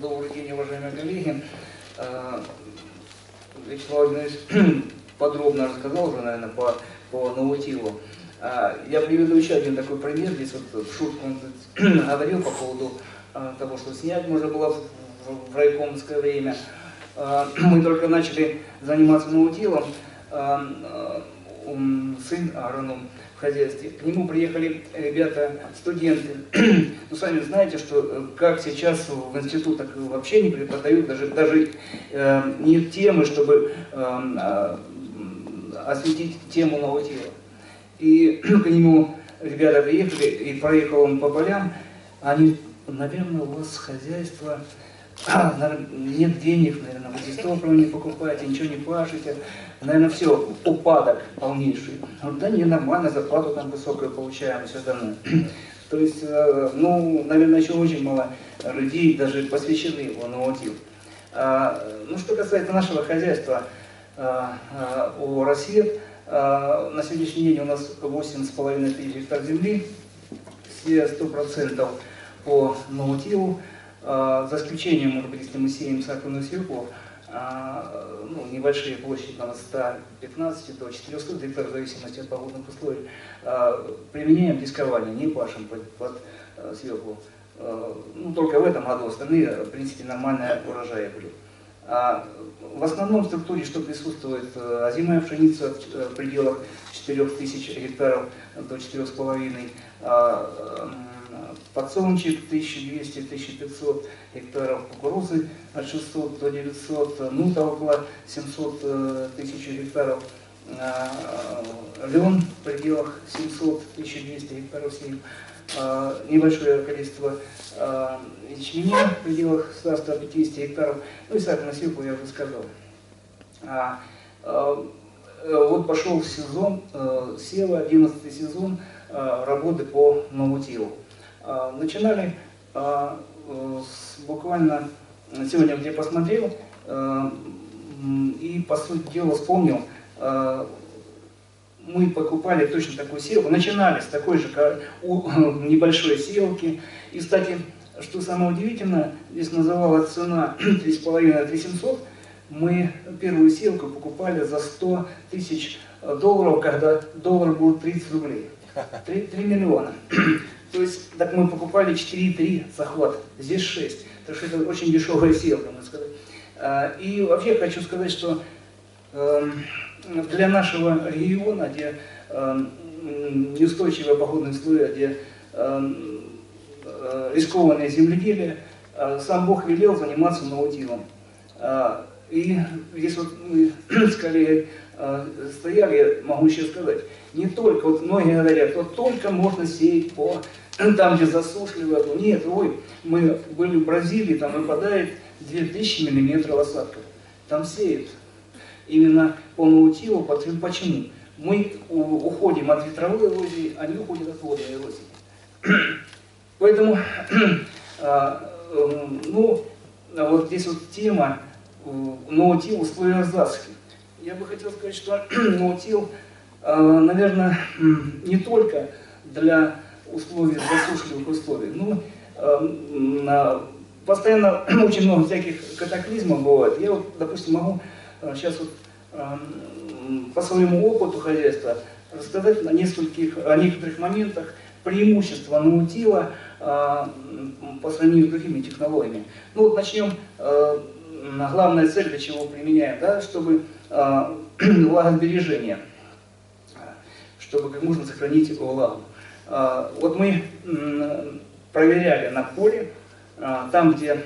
Добрый день, уважаемые коллеги. А, Вячеслав Владимирович подробно рассказал уже, наверное, по, по Наутилу. А, Я приведу еще один такой пример. Здесь вот в шутку он говорил по поводу а, того, что снять можно было в, райкомское время. Мы только начали заниматься наутилом. Сын агроном хозяйстве. К нему приехали ребята, студенты. Ну, сами знаете, что э, как сейчас в институтах вообще не преподают, даже, даже э, нет темы, чтобы э, а, осветить тему наутила. И к нему ребята приехали, и проехал он по полям, они, наверное, у вас хозяйство, а, нет денег, наверное, вы здесь топливо не покупаете, ничего не пашете, наверное, все, упадок полнейший. Говорю, да не, нормально, зарплату там высокую получаем, все остальное. То есть, э, ну, наверное, еще очень мало людей даже посвящены его наутил. А, Ну, что касается нашего хозяйства, а, а, у а, на сегодняшний день у нас 8,5 тысяч гектар земли, все 100% по наутилу, за исключением, может быть, если мы сеем сахарную свеклу, а, ну, небольшие площади, там, от 115 до 400 гектар, в зависимости от погодных условий, а, применяем дискование, не пашем под, под а, свеклу. А, Ну, только в этом году, остальные, в принципе, нормальные урожаи были. А в основном структуре что присутствует? э, Озимая пшеница в э, пределах 4000 гектаров до 4,5, а, м, подсолнечник 1200-1500 гектаров, кукурузы от 600 до 900, нута около 700 э, тысяч гектаров, а, лен в пределах 700-1200 гектаров сеем, а, небольшое количество ячменя в пределах 100-150 гектаров, ну и сахарную свеклу я уже сказал. А, э, вот пошел сезон, э, сева, 11 сезон э, работы по. А, Начинали а, э, с буквально, сегодня где посмотрел, э, и по сути дела вспомнил, э, мы покупали точно такую сеялку, начинали с такой же небольшой сеялки. И, кстати, что самое удивительное, здесь называлась цена 3,5-3700, мы первую сеялку покупали за 100 тысяч долларов, когда доллар был 30 рублей. 3, 3 миллиона. То есть, так мы покупали 4,3 захват, здесь 6. Так что это очень дешевая сеялка, можно сказать. А, И вообще хочу сказать, что эм, для нашего региона, где эм, неустойчивые погодные условия, где эм, э, рискованное земледелие, э, сам Бог велел заниматься наутилом. А, И здесь вот мы с коллегой стояли, могу еще сказать, не только, вот многие говорят, вот только можно сеять по там, где засушливо, нет, ой, мы были в Бразилии, там выпадает 2000 миллиметров осадков, там сеют именно по наутилу, почему? Мы уходим от ветровой эрозии, они уходят от водной эрозии. Поэтому, а, эм, ну, а вот здесь вот тема э, наутил условия засухи. Я бы хотел сказать, что наутил, наверное, не только для условий, засушливых условий, на- постоянно очень много всяких катаклизмов бывает. Я вот, допустим, могу сейчас вот эм, по своему опыту хозяйства рассказать на нескольких, о некоторых моментах преимущества наутила э, по сравнению с другими технологиями. Ну вот начнем, э, главная цель, для чего применяем, да, чтобы влагосбережение, э, чтобы как можно сохранить влагу. Э, Вот мы проверяли на поле, э, там, где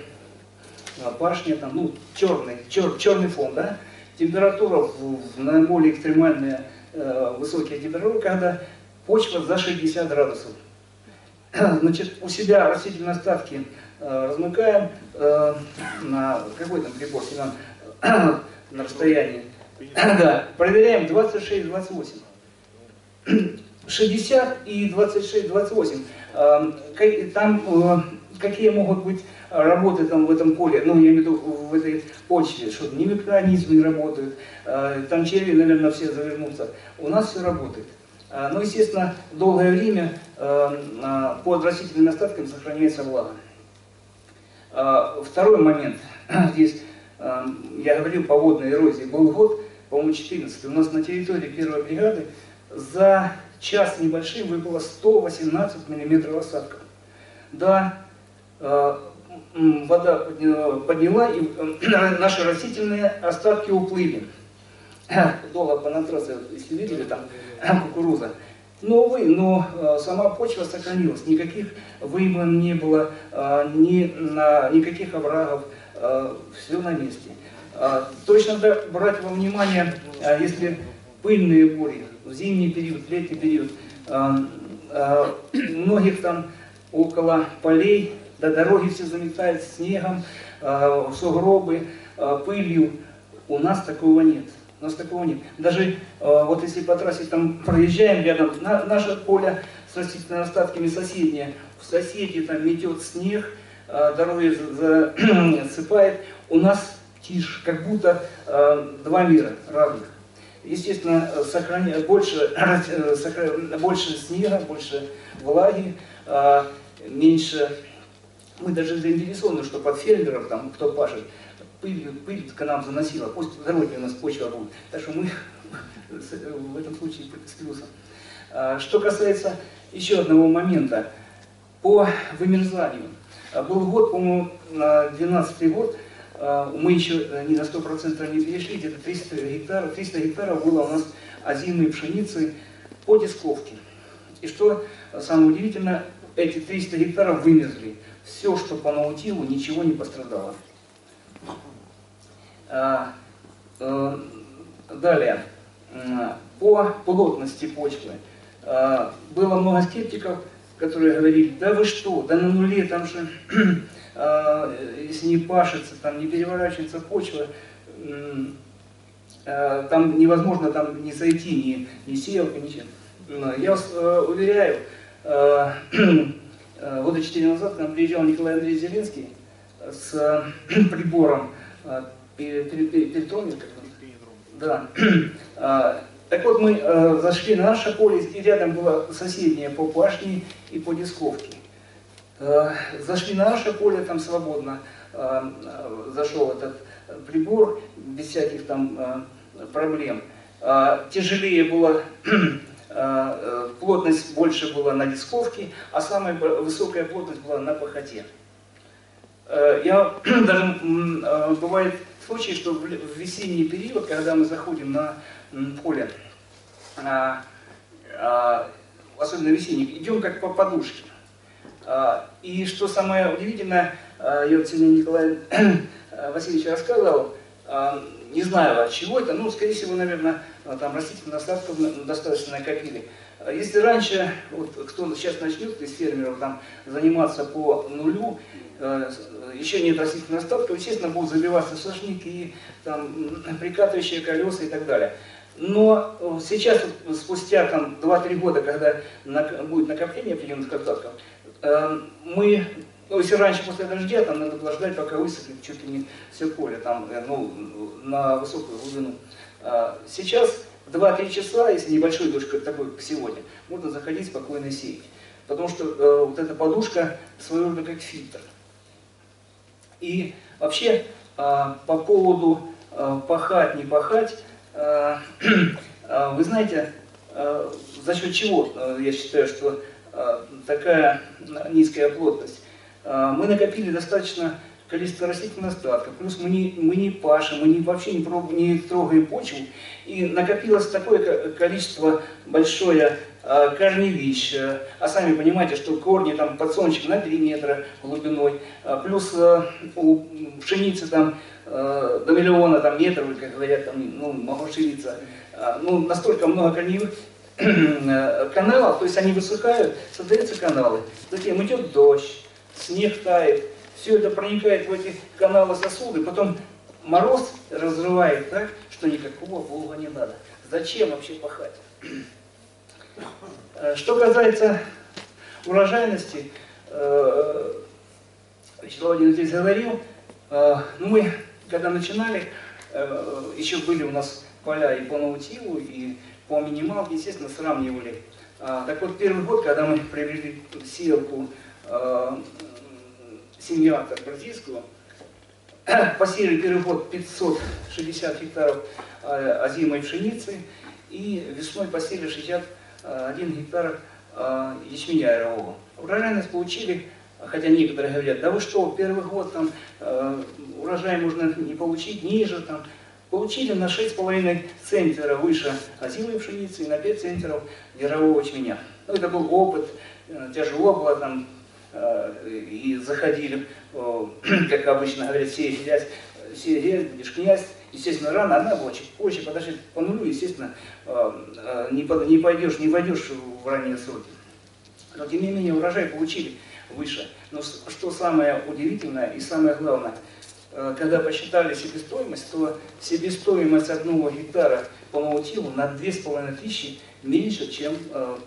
а, пашня, там, ну, черный, чер- черный фон, да, температура в, в наиболее экстремальные э, высокие температуры, когда почва за 60 градусов. Значит, у себя растительные остатки э, размыкаем э, на какой там прибор, Семен, на расстоянии. Да, проверяем 26-28. 60 и 26-28. Э, ка- Там э, какие могут быть работы там в этом поле, ну, я имею в виду в этой почве, что ни микроорганизмы не работают, э, там черви, наверное, все завернутся. У нас все работает. А, Ну, естественно, долгое время э, э, под растительными остатками сохраняется влага. Второй момент. Здесь я говорил по водной эрозии. Был год, по-моему, 14. У нас на территории первой бригады за час небольшим выпало 118 миллиметров осадков. Да, вода подняла, и наши растительные остатки уплыли. Долго понадтраться, если видели, там кукуруза. Но, увы, но сама почва сохранилась, никаких выман не было, ни, на, никаких оврагов, все на месте. Точно надо брать во внимание, если пыльные бури, в зимний период, в летний период, многих там около полей до дороги все заметает снегом, э, сугробы, э, пылью. У нас такого нет. У нас такого нет. Даже э, вот если по трассе там проезжаем рядом, на, наше поле с растительными остатками соседнее, в соседи там метет снег, э, дороги засыпает, у нас тишь, как будто э, два мира равных. Естественно, сохраня, больше, э, больше снега, больше влаги, э, меньше мы даже заинтересованы, что под фермеров, там, кто пашет, пыль, пыль к нам заносила, пусть дороги у нас почва будет. Так что мы в этом случае с плюсом. Что касается еще одного момента, по вымерзанию. А, был год, по-моему, 12 год, а, мы еще не на 100% не перешли, где-то 300 гектаров, 300 гектаров было у нас озимой пшеницы по дисковке. И что самое удивительное, эти 300 гектаров вымерзли все, что по наутилу, ничего не пострадало. А, э, далее, по плотности почвы. Было много скептиков, которые говорили, да вы что, да на нуле там же, а, если не пашется, там не переворачивается почва, там невозможно там не зайти, ни, ни сеялка, ничем. Я вас э, уверяю, Э, года четыре назад к нам приезжал Николай Андреевич Зеленский с э, прибором э, перитрометр. Да. Так вот, мы зашли на наше поле, и рядом было соседнее по башне и по дисковке. Зашли на наше поле, там свободно зашел этот прибор, без всяких там проблем. Тяжелее было Э, э, плотность больше была на дисковке, а самая высокая плотность была на пахоте. Э, я даже бывает случаи, что в весенний период, когда мы заходим на поле, а, а, особенно весенний, идем как по подушке. А, и что самое удивительное, я вот сегодня Николай Васильевич рассказывал, не знаю от чего это, ну, скорее всего, наверное, там растительных остатков достаточно накопили. Если раньше, вот, кто сейчас начнет из фермеров там, заниматься по нулю, э, еще нет растительных остатков, естественно, будут забиваться сошники, там, прикатывающие колеса и так далее. Но сейчас, вот, спустя там, 2-3 года, когда будет накопление определенных остатков, э, мы ну, если раньше после дождя, там надо было ждать, пока высохнет чуть ли не все поле, там, э, ну, на высокую глубину. А сейчас 2-3 часа, если небольшой дождь, как такой, как сегодня, можно заходить спокойно сеять. Потому что э, вот эта подушка своего рода как фильтр. И вообще э, по поводу э, пахать, не пахать, э, э, вы знаете, э, за счет чего э, я считаю, что э, такая низкая плотность. Мы накопили достаточно количество растительных остатков, плюс мы не, мы не пашем, мы не, вообще не, проб, не трогаем почву, и накопилось такое количество большое а, корневищ, а сами понимаете, что корни там подсолнечник на 3 метра глубиной, а, плюс у пшеницы там до миллиона там, метров, как говорят, там, ну, могу шириться, ну, настолько много корневых каналов, то есть они высыхают, создаются каналы, затем идет дождь, снег тает, все это проникает в эти каналы сосуды, потом мороз разрывает так, что никакого Бога не надо. Зачем вообще пахать? Э, что касается урожайности, э, Вячеслав Владимирович здесь говорил, э, ну мы, когда начинали, еще были у нас поля и по наутилу, и по минималке, естественно, сравнивали. Так вот, первый год, когда мы приобрели сеялку семья бразильскую, посеяли первый год 560 гектаров озимой пшеницы и весной посеяли 61 гектар ячменя ярового. Урожайность получили, хотя некоторые говорят, да вы что, первый год там урожай можно не получить ниже, там, получили на 6,5 центнера выше озимой пшеницы и на 5 центнеров ярового ячменя. Ну, это был опыт, тяжело было там Э, и заходили, как обычно говорят, сеять грязь, сеять грязь, будешь князь. Естественно, рано была чуть позже, подожди по нулю, естественно, э, э, не, пойдешь, не войдешь в ранние сроки. Но тем не менее урожай получили выше. Но что самое удивительное и самое главное, когда посчитали себестоимость, то себестоимость одного гектара по наутилу на 2500 меньше, чем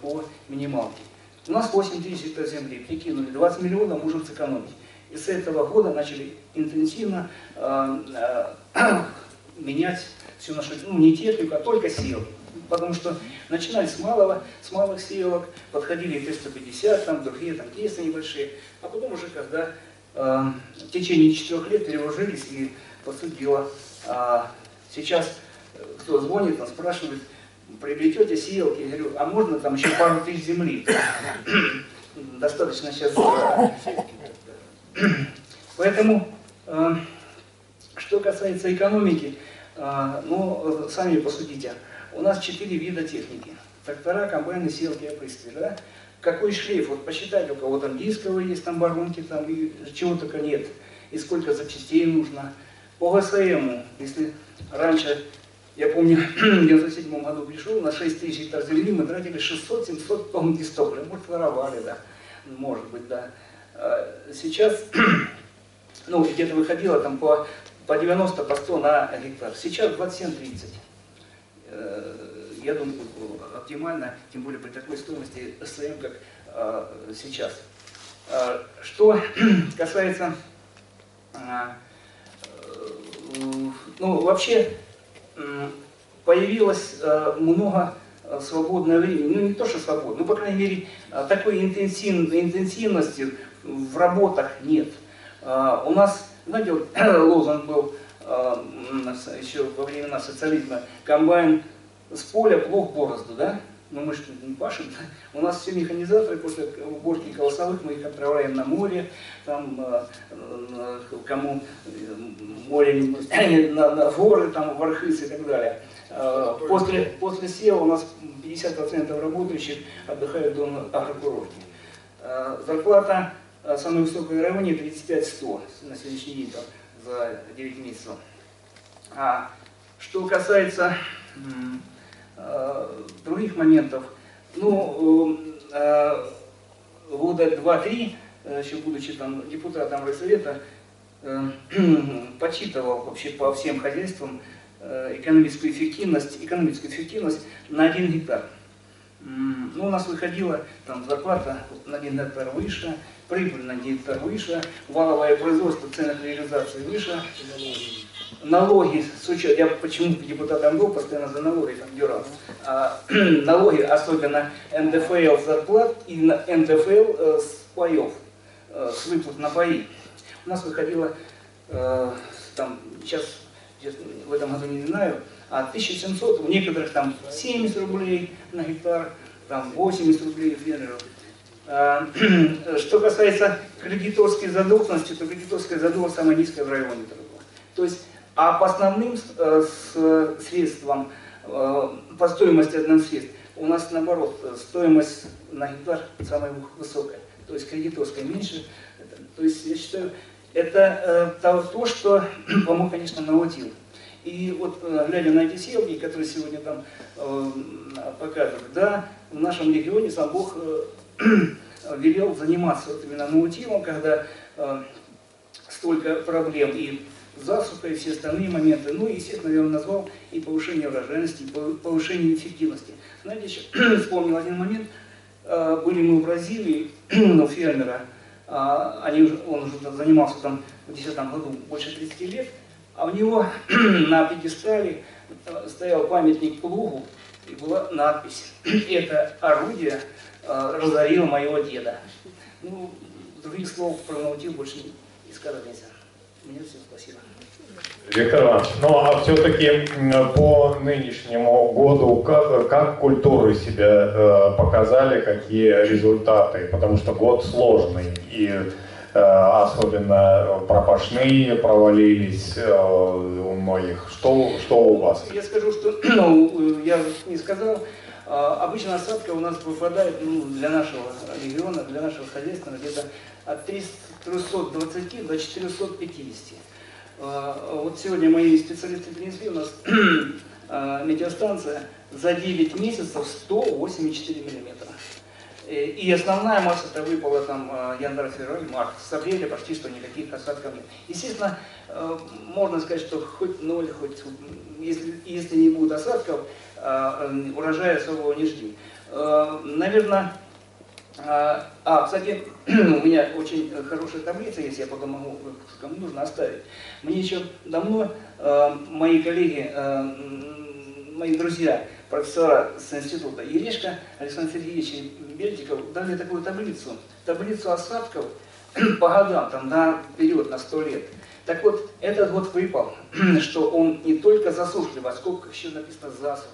по минималке. У нас 8 тысяч гектар земли, прикинули, 20 миллионов можем сэкономить. И с этого года начали интенсивно э, э, менять всю нашу, ну не технику, а только силы. Потому что начинали с малого, с малых сеялок, подходили 350, там другие там 300 небольшие, а потом уже когда э, в течение четырех лет перевожились и, по сути дела, э, сейчас э, кто звонит, он спрашивает, приобретете сеялки, я говорю, а можно там еще пару тысяч земли? Достаточно сейчас. Поэтому, э, что касается экономики, э, ну, сами посудите, у нас четыре вида техники. Трактора, комбайны, сеялки, опрыскиватели, да? Какой шлейф? Вот посчитайте, у кого там дисковые есть, там барунки, там и чего только нет. И сколько запчастей нужно. По ГСМу, если раньше я помню, в 97 году пришел, на 6 тысяч гектар земли мы тратили 600-700 тонн дистополя. Может, воровали, да, может быть, да. А сейчас, ну, где-то выходило там по, по 90, по 100 на гектар. Сейчас 27-30. Э, я думаю, оптимально, тем более при такой стоимости СМ, как а, сейчас. А, что касается, э, ну, вообще, появилось э, много э, свободного времени, ну не то, что свободно, ну по крайней мере э, такой интенсивности в работах нет. У нас, знаете, вот, лозунг был еще во времена социализма, комбайн с поля плох борозду, да? Ну мы же не пашем. У нас все механизаторы после уборки колосовых мы их отправляем на море, там э, кому море на, на горы, там в Архыз и так далее. После, после сева у нас 50% работающих отдыхают до агрокурорте. Зарплата самой высокой в районе 35-100 на сегодняшний день там, за 9 месяцев. А что касается Э, других моментов. Ну, э, года два-три, э, еще будучи там депутатом Райсовета, подсчитывал вообще по всем хозяйствам экономическую эффективность, экономическую эффективность на один гектар. Ну, у нас выходила там зарплата на один гектар выше, прибыль на один гектар выше, валовое производство, ценных реализации выше, налоги, с учетом, я почему депутатом был, постоянно за налоги там дерался, а, налоги, особенно НДФЛ зарплат и НДФЛ э, с паев, э, с выплат на паи. У нас выходило, э, там, сейчас, в этом году не знаю, а 1700, у некоторых там 70 рублей на гектар, там 80 рублей фермеров. А, что касается кредиторской задолженности, то кредиторская задолженность самая низкая в районе. То есть а по основным э, средствам, э, по стоимости одних средств, у нас наоборот, стоимость на гектар самая высокая. То есть кредиторская меньше. То есть я считаю, это э, то, что помог, конечно, наутил. И вот глядя на эти селки, которые сегодня там показывают, да, в нашем регионе сам Бог велел заниматься вот именно наутилом, когда столько проблем и засуха и все остальные моменты. Ну естественно, я назвал и повышение урожайности, и повышение эффективности. Знаете, еще вспомнил один момент. А, были мы в Бразилии, у фермера, а, они, он уже занимался там в 2010 году больше 30 лет, а у него на пьедестале стоял памятник плугу, и была надпись «Это орудие разорило моего деда». Ну, других слов про наутил больше не сказать нельзя. Меня все, спасибо. Виктор Иванович, ну а все-таки по нынешнему году как, как культуры себя э, показали, какие результаты? Потому что год сложный, и э, особенно пропашные провалились э, у многих. Что, что у вас? Я скажу, что ну, я не сказал, а, обычно осадка у нас выпадает ну, для нашего региона, для нашего хозяйства где-то от 320 до 450. А, вот сегодня мои специалисты принесли, у нас а, метеостанция за 9 месяцев 108,4 миллиметра. И основная масса это выпала там январь, февраль, март. С апреля почти что никаких осадков нет. Естественно, можно сказать, что хоть ноль, хоть если, если не будет осадков, урожая особого не жди. Наверное, а, кстати, у меня очень хорошая таблица есть, я потом могу, кому нужно оставить. Мне еще давно э, мои коллеги, э, мои друзья, профессора с института Ерешка, Александр Сергеевич и Бельтиков дали такую таблицу, таблицу осадков по годам, там, на период, на сто лет. Так вот, этот год выпал, что он не только засушливый, а сколько еще написано засуха.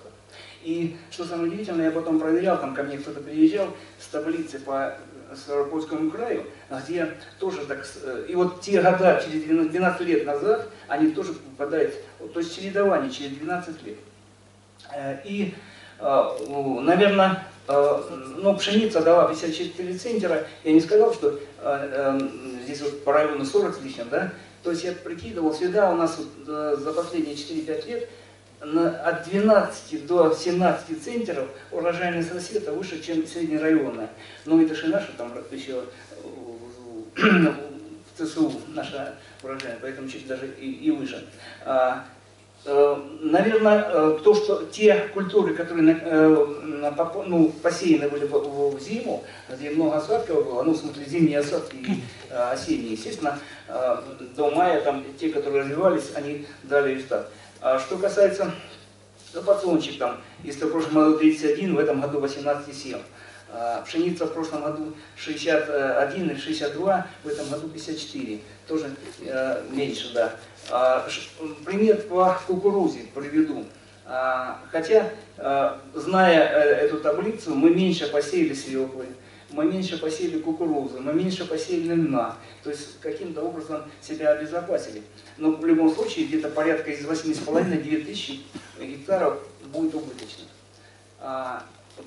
И что самое удивительное, я потом проверял, там ко мне кто-то приезжал с таблицы по Ставропольскому краю, где тоже так... Э, и вот те года, через 12 лет назад, они тоже попадают, то есть чередование через 12 лет. Э, и, э, наверное, ну, пшеница дала 54 центнера, я не сказал, что здесь вот по району 40 с лишним, да, то есть я прикидывал, всегда у нас вот, за последние 4-5 лет от 12 до 17 центнеров урожайность это выше, чем среднерайонная. Ну это же наша там еще в ЦСУ наша урожайность, поэтому чуть даже и, и выше. А, э, Наверное, э, то, что те культуры, которые э, ну, посеяны были в, зиму, где много осадков было, ну, в смысле, зимние осадки и осенние, естественно, до мая там те, которые развивались, они дали результат. А что касается ну, подсолнечник там, если в прошлом году 31, в этом году 18,7. А, пшеница в прошлом году 61 или 62, в этом году 54. Тоже э, меньше, да. А, пример по кукурузе приведу. А, хотя, э, зная э, эту таблицу, мы меньше посеяли свеклы, мы меньше посеяли кукурузы, мы меньше посеяли льна. То есть каким-то образом себя обезопасили. Но в любом случае где-то порядка из 8,5-9 тысяч гектаров будет убыточно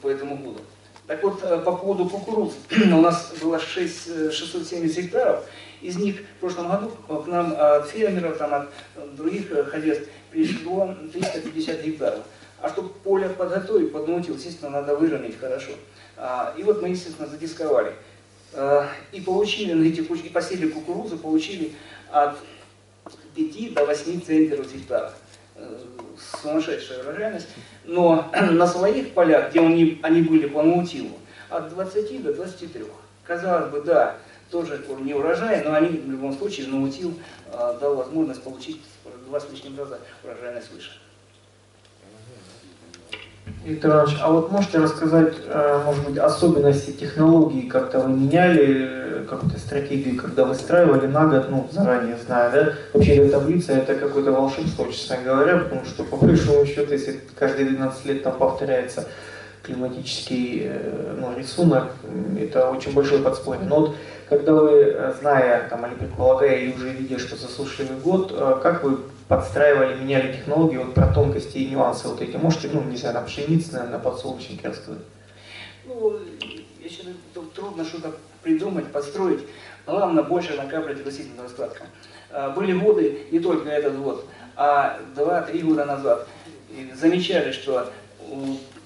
по этому году. Так вот, э, по поводу кукурузы. У нас было 6, 670 э, гектаров. Из них в прошлом году к нам от фермеров, там, от других э, хозяйств пришло 350 гектаров. А чтобы поле подготовить под наутил, естественно, надо выровнять хорошо. А, и вот мы, естественно, задисковали. И получили на этих и посели кукурузу, получили от 5 до 8 центнеров гектара. Э, сумасшедшая урожайность. Но на своих полях, где они, они были по наутилу, от 20 до 23. Казалось бы, да, тоже не урожай, но они в любом случае наутил э, дал возможность получить два с лишним раза урожайность выше. Виктор Иванович, а вот можете рассказать, э, может быть, особенности технологии, как-то вы меняли э, какую-то стратегию, когда выстраивали на год, ну, заранее зная, да? Вообще эта таблица это какое-то волшебство, честно говоря, потому что по большому счету, если каждые 12 лет там повторяется климатический э, ну, рисунок, это очень большой подспорье. Но вот когда вы, зная там, или предполагая, или уже видя, что засушливый год, как вы подстраивали, меняли технологии, вот про тонкости и нюансы вот эти. Можете, ну, не знаю, на пшенице, наверное, на подсолнечнике рассказать? Ну, еще трудно что-то придумать, построить. Главное, больше накапливать растительного остатка. А, были годы, не только этот год, а два-три года назад, замечали, что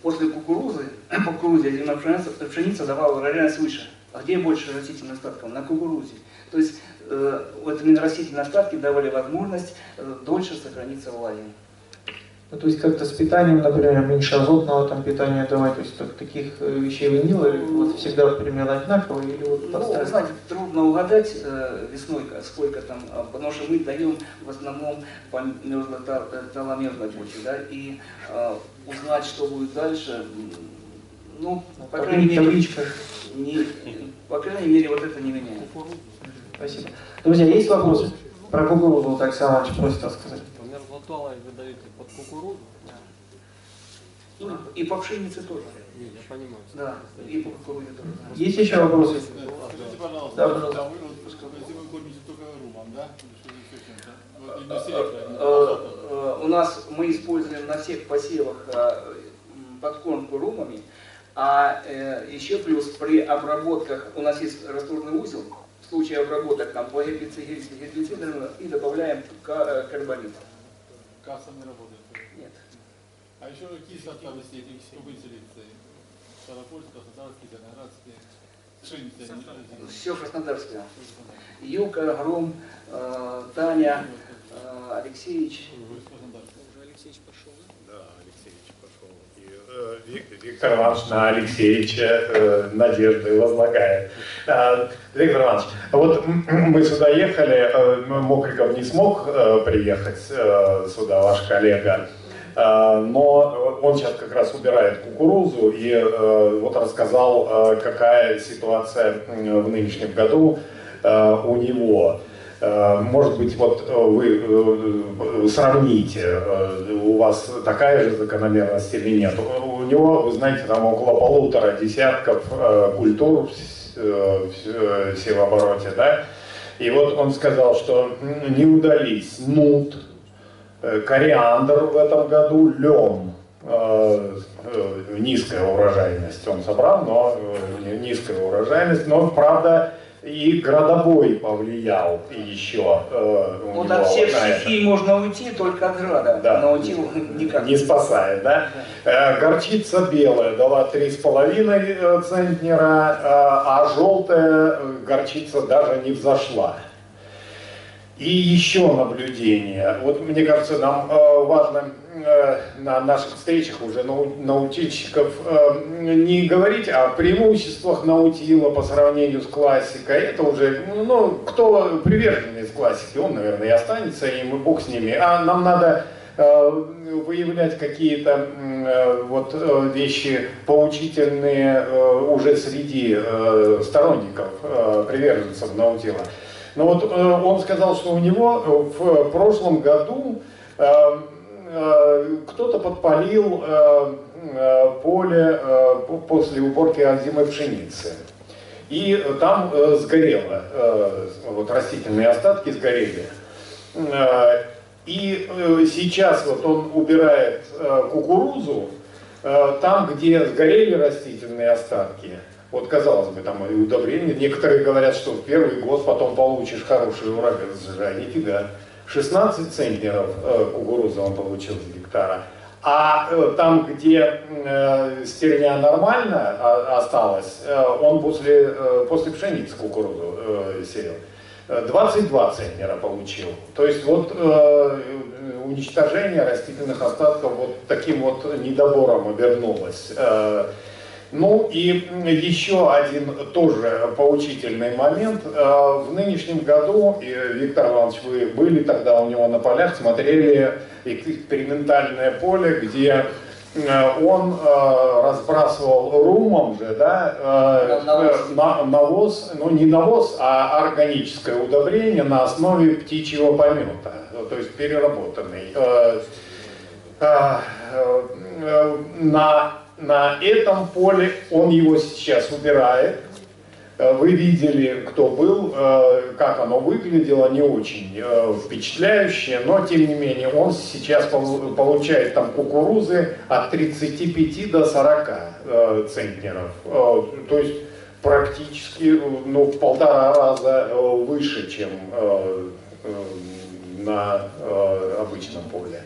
после кукурузы, по кукурузе зеленая пшеница, пшеница давала урожайность выше. А где больше растительных остатков? На кукурузе. То есть вот именно растительные остатки давали возможность э, дольше сохраниться влаге. Ну, то есть как-то с питанием, например, меньше азотного там питания давать, то есть так, таких э, вещей вы не делали, вот всегда примерно одинаково или вот Ну, вы знаете, трудно угадать э, весной, сколько там, а, потому что мы даем в основном по мерзло-таломерной почве, да, и э, узнать, что будет дальше, ну, ну по крайней мере, не, по крайней мере, вот это не меняет. Спасибо. Друзья, есть вопросы? Про кукурузу вот Александр просит рассказать. Мерзлотала вы даете под кукурузу? И, и по пшенице тоже. Нет, я понимаю. Да, и по кукурузе тоже. Есть еще вопросы? Скажите, пожалуйста, Да, пожалуйста. вы вот, если вы кормите только румом, да? Э, э, э, У нас мы используем на всех посевах подкормку румами, а еще плюс при обработках у нас есть растворный узел, случае обработок там по гербицидам и добавляем э, карбамид. Касса не работает. Нет. А еще какие сорта вы сеете, какой селекции? Старопольская, Краснодарские, Зеленоградские, пшеница. не- не- Все краснодарское. Юка, Гром, э, Таня, э, Алексеевич. Да, Алексеевич пошел. И, э, Вик- Виктор Иванович на Алексеевича э, надежды возлагает. Э, Виктор Иванович, вот мы сюда ехали, э, Мокриков не смог э, приехать сюда, ваш коллега, но он сейчас как раз убирает кукурузу и вот рассказал, какая ситуация в нынешнем году у него. Может быть, вот вы сравните, у вас такая же закономерность или нет. Него, вы знаете, там около полутора десятков э, культур в с- э, в э, севообороте, да? И вот он сказал, что не удались нут, э, кориандр в этом году, лен. Э, э, Низкая урожайность он собрал, но э, ни- низкая урожайность, но правда и градобой повлиял еще э, у Вот него от всех стихий можно уйти, только от града. Да. На утил никак. Не спасает, да? Э, Горчица белая дала 3,5 э, центнера, э, а желтая э, горчица даже не взошла. И еще наблюдение. Вот мне кажется, нам э, важно на наших встречах уже нау- наутильщиков э, не говорить о преимуществах наутила по сравнению с классикой. Это уже, ну, кто приверженец классики, он, наверное, и останется, и мы бог с ними. А нам надо э, выявлять какие-то э, вот э, вещи поучительные э, уже среди э, сторонников, э, приверженцев наутила. Но вот э, он сказал, что у него э, в прошлом году э, э, кто-то подпалил э, э, поле э, по- после уборки озимой пшеницы. И там э, сгорело, э, вот растительные остатки сгорели. Э, И э, сейчас вот он убирает э, кукурузу э, там, где сгорели растительные остатки. Вот казалось бы, там и удобрения. Некоторые говорят, что в первый год потом получишь хороший урожай. Нифига. 16 центнеров э, кукурузы он получил с гектара. А э, там, где э, стерня нормально а- осталась, он после, после пшеницы кукурузу сеял. Э, 22 центнера получил. То есть вот э, уничтожение растительных остатков вот таким вот недобором обернулось. Э, ну и еще один тоже поучительный момент. Э, В нынешнем году, Виктор Иванович, вы были тогда у него на полях, смотрели экспериментальное поле, где э, он э, разбрасывал румом же, да, Навоз. на- навоз, ну не навоз, а органическое удобрение на основе птичьего помета, то есть переработанный. На, на этом поле он его сейчас убирает. Э, Вы видели, кто был, э, как оно выглядело, не очень э, впечатляюще, но тем не менее он сейчас пол- получает там кукурузы от 35 до 40 э, центнеров. То есть практически ну, в полтора раза выше, чем на обычном поле.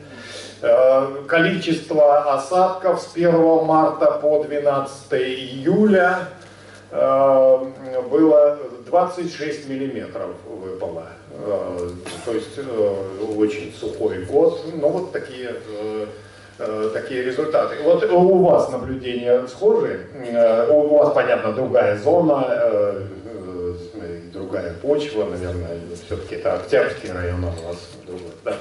Э, Количество осадков с 1 марта по 12 июля э, было 26 миллиметров выпало. Э, То есть очень сухой год. Ну вот такие, такие результаты. Вот у вас наблюдения схожи? У вас, понятно, другая зона, другая почва, наверное, все-таки это Октябрьский район у вас другой. Да.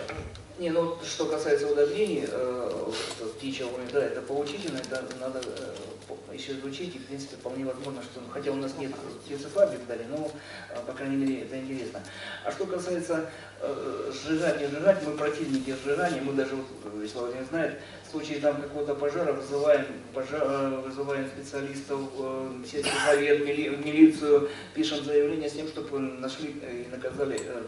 Не, ну что касается удобрений, э, птичьего уровня, да, это поучительно, это надо э, еще изучить, и в принципе вполне возможно, что, хотя у нас нет птицефабрик далее, но, э, по крайней мере, это интересно. А что касается э, сжигать, не сжигать, мы противники сжигания, мы даже, вот, Вячеслав Владимирович знает, в случае там какого-то пожара вызываем, пожа- э, вызываем специалистов, э, сельский совет, мили- милицию, пишем заявление с тем, чтобы нашли э, и наказали. э.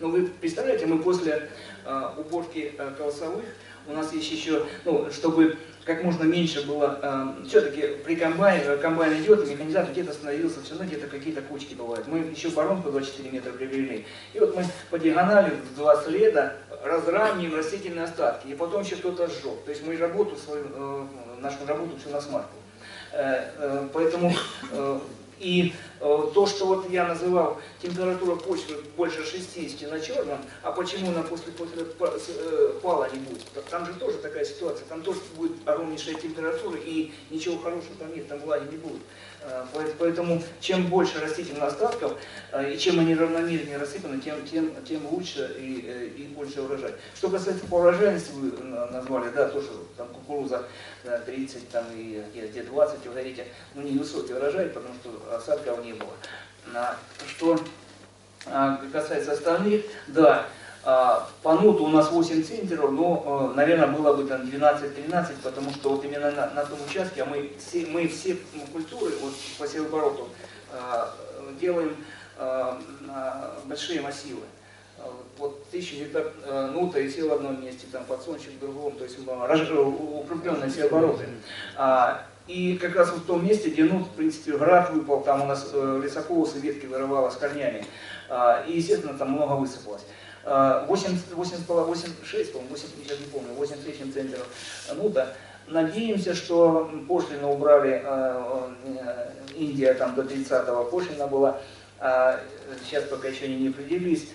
Ну вы представляете, мы после э, уборки э, колосовых, у нас есть еще, ну, чтобы как можно меньше было, все-таки при комбайне, э, комбайн идет, механизатор где-то остановился, все равно где-то какие-то кучки бывают. Мы еще воронку 24 метра привели, и вот мы по диагонали в два следа разравниваем растительные остатки, и потом еще кто-то сжег. То есть мы работу свою, э, нашу работу всю на смарку. Э, э, Поэтому э, и то, что вот я называл температура почвы больше 60 на черном, а почему она после, после пала не будет? Там же тоже такая ситуация, там тоже будет огромнейшая температура и ничего хорошего там нет, там влаги не будет. Э, поэт- Поэтому чем больше растительных остатков э, и чем они равномернее рассыпаны, тем, тем, тем лучше и, э, и больше урожай. Что касается по урожайности, вы на- назвали, да, тоже там кукуруза э, 30 там, и где 20, вы говорите, ну не высокий урожай, потому что осадков не было. Что а, касается остальных, да, по нуту у нас 8 центнеров, но, э, наверное, было бы там 12-13, потому что вот именно на, на том участке а мы все, мы все культуры вот, по севообороту а, делаем а, на большие массивы. А, Вот тысячу гектар э, нута и сел в одном месте, там подсолнечник в другом, то есть э, укрепленные севообороты. А, И как раз вот в том месте, где, ну, в принципе, град выпал, там у нас э, лесополосы, ветки вырывало с корнями. А, И, естественно, там много высыпалось. А, 80, 80, 86, по-моему, 8, сейчас не помню, 8 с лишним центнеров нута. Надеемся, что пошлину убрали, э, э, Индия там до 30-го пошлина была, сейчас пока еще не определились.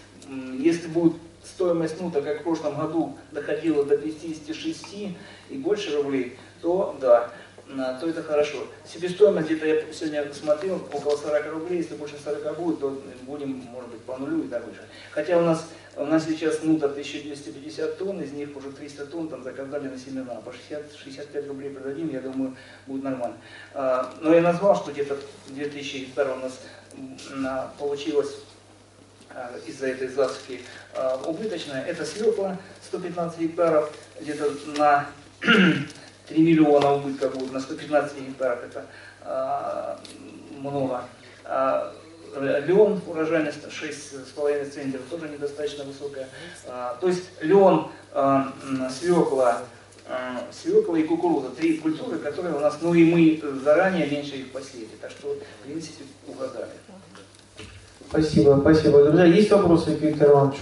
Если будет стоимость нута, как в прошлом году, доходила до 56 и больше рублей, то да, то это хорошо. Себестоимость где-то я сегодня смотрел, около 40 рублей, если больше 40 будет, то будем, может быть, по нулю и так выше. Хотя у нас, у нас сейчас нута 1250 тонн, из них уже 300 тонн там заказали на семена, по 60-65 рублей продадим, я думаю, будет нормально. А, Но я назвал, что где-то 2000 гектаров у нас получилось а, из-за этой засухи а, убыточная. Это свекла 115 гектаров, где-то на 3 миллиона убытка будет, на 115 гектарах это а, много. А, Леон, урожайность 6,5 центнеров, тоже недостаточно высокая. А, То есть леон, а, свекла, а, свекла и кукуруза, три культуры, которые у нас, ну и мы заранее меньше их посеяли, так что, в принципе, угадали. Спасибо, спасибо. Друзья, есть вопросы к Виктору Ивановичу?